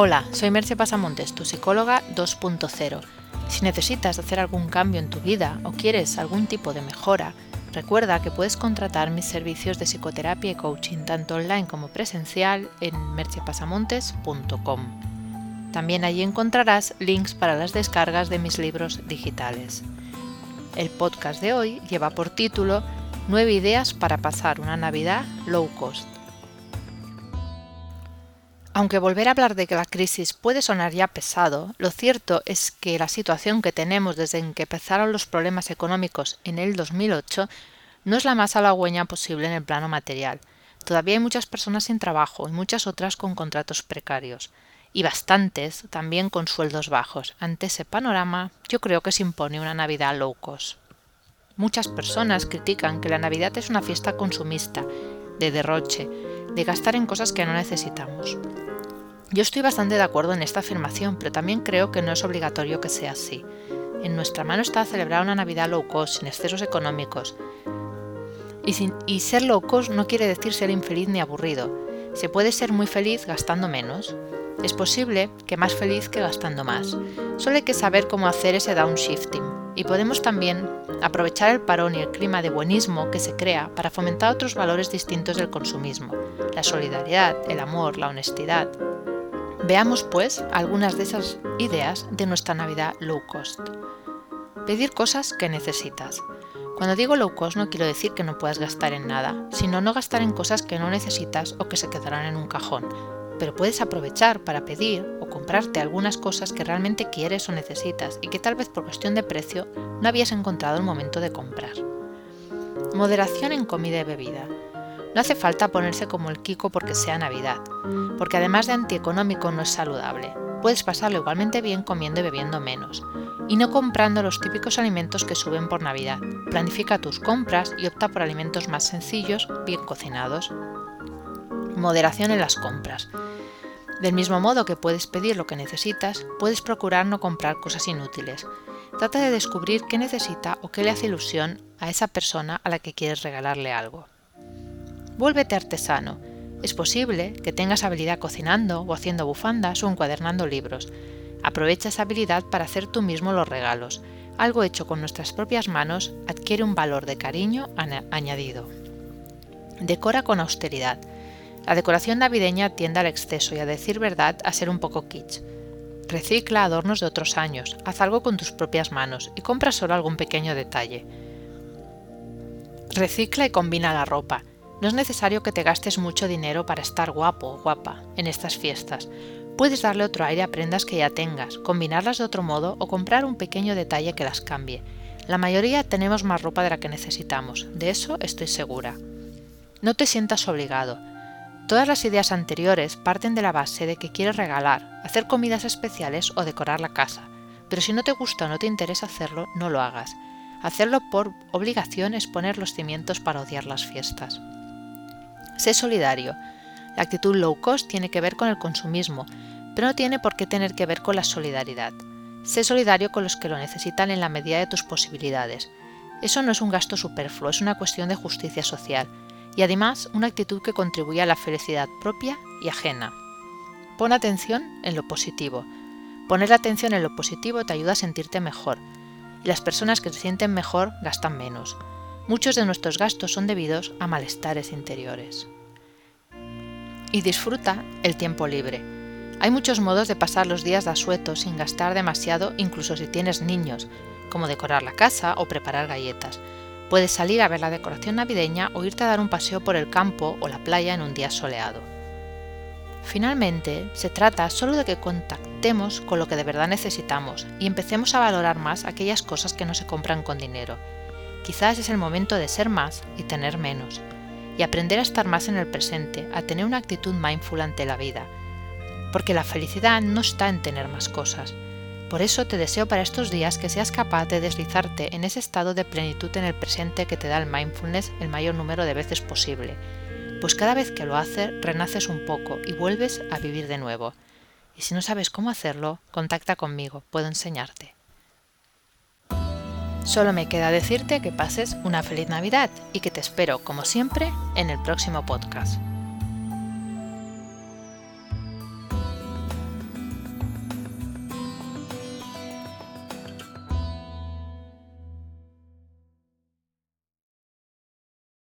Hola, soy Merce Pasamontes, tu psicóloga 2.0. Si necesitas hacer algún cambio en tu vida o quieres algún tipo de mejora, recuerda que puedes contratar mis servicios de psicoterapia y coaching tanto online como presencial en mercepasamontes.com. También allí encontrarás links para las descargas de mis libros digitales. El podcast de hoy lleva por título 9 ideas para pasar una Navidad low cost. Aunque volver a hablar de la crisis puede sonar ya pesado, lo cierto es que la situación que tenemos desde que empezaron los problemas económicos en el 2008 no es la más halagüeña posible en el plano material. Todavía hay muchas personas sin trabajo y muchas otras con contratos precarios, y bastantes también con sueldos bajos. Ante ese panorama, yo creo que se impone una Navidad low cost. Muchas personas critican que la Navidad es una fiesta consumista, de derroche, de gastar en cosas que no necesitamos. Yo estoy bastante de acuerdo en esta afirmación, pero también creo que no es obligatorio que sea así. En nuestra mano está celebrar una Navidad low cost, sin excesos económicos. Y, y ser low cost no quiere decir ser infeliz ni aburrido. Se puede ser muy feliz gastando menos. Es posible que más feliz que gastando más. Solo hay que saber cómo hacer ese downshifting. Y podemos también aprovechar el parón y el clima de buenismo que se crea para fomentar otros valores distintos del consumismo, la solidaridad, el amor, la honestidad, Veamos, pues, algunas de esas ideas de nuestra Navidad low cost. Pedir cosas que necesitas. Cuando digo low cost no quiero decir que no puedas gastar en nada, sino no gastar en cosas que no necesitas o que se quedarán en un cajón, pero puedes aprovechar para pedir o comprarte algunas cosas que realmente quieres o necesitas y que tal vez por cuestión de precio no habías encontrado el momento de comprar. Moderación en comida y bebida. No hace falta ponerse como el Kiko porque sea Navidad, porque además de antieconómico no es saludable. Puedes pasarlo igualmente bien comiendo y bebiendo menos, y no comprando los típicos alimentos que suben por Navidad. Planifica tus compras y opta por alimentos más sencillos, bien cocinados. Moderación en las compras. Del mismo modo que puedes pedir lo que necesitas, puedes procurar no comprar cosas inútiles. Trata de descubrir qué necesita o qué le hace ilusión a esa persona a la que quieres regalarle algo. Vuélvete artesano. Es posible que tengas habilidad cocinando o haciendo bufandas o encuadernando libros. Aprovecha esa habilidad para hacer tú mismo los regalos. Algo hecho con nuestras propias manos adquiere un valor de cariño añadido. Decora con austeridad. La decoración navideña tiende al exceso y a decir verdad a ser un poco kitsch. Recicla adornos de otros años, haz algo con tus propias manos y compra solo algún pequeño detalle. Recicla y combina la ropa. No es necesario que te gastes mucho dinero para estar guapo o guapa en estas fiestas. Puedes darle otro aire a prendas que ya tengas, combinarlas de otro modo o comprar un pequeño detalle que las cambie. La mayoría tenemos más ropa de la que necesitamos, de eso estoy segura. No te sientas obligado. Todas las ideas anteriores parten de la base de que quieres regalar, hacer comidas especiales o decorar la casa. Pero si no te gusta o no te interesa hacerlo, no lo hagas. Hacerlo por obligación es poner los cimientos para odiar las fiestas. Sé solidario. La actitud low cost tiene que ver con el consumismo, pero no tiene por qué tener que ver con la solidaridad. Sé solidario con los que lo necesitan en la medida de tus posibilidades. Eso no es un gasto superfluo, es una cuestión de justicia social y además una actitud que contribuye a la felicidad propia y ajena. Pon atención en lo positivo. Poner atención en lo positivo te ayuda a sentirte mejor, y las personas que se sienten mejor gastan menos. Muchos de nuestros gastos son debidos a malestares interiores. Y disfruta el tiempo libre. Hay muchos modos de pasar los días de asueto sin gastar demasiado, incluso si tienes niños, como decorar la casa o preparar galletas. Puedes salir a ver la decoración navideña o irte a dar un paseo por el campo o la playa en un día soleado. Finalmente, se trata solo de que contactemos con lo que de verdad necesitamos y empecemos a valorar más aquellas cosas que no se compran con dinero Quizás es el momento de ser más y tener menos, y aprender a estar más en el presente, a tener una actitud mindful ante la vida, porque la felicidad no está en tener más cosas. Por eso te deseo para estos días que seas capaz de deslizarte en ese estado de plenitud en el presente que te da el mindfulness el mayor número de veces posible, pues cada vez que lo haces renaces un poco y vuelves a vivir de nuevo. Y si no sabes cómo hacerlo, contacta conmigo, puedo enseñarte. Solo me queda decirte que pases una feliz Navidad y que te espero, como siempre, en el próximo podcast.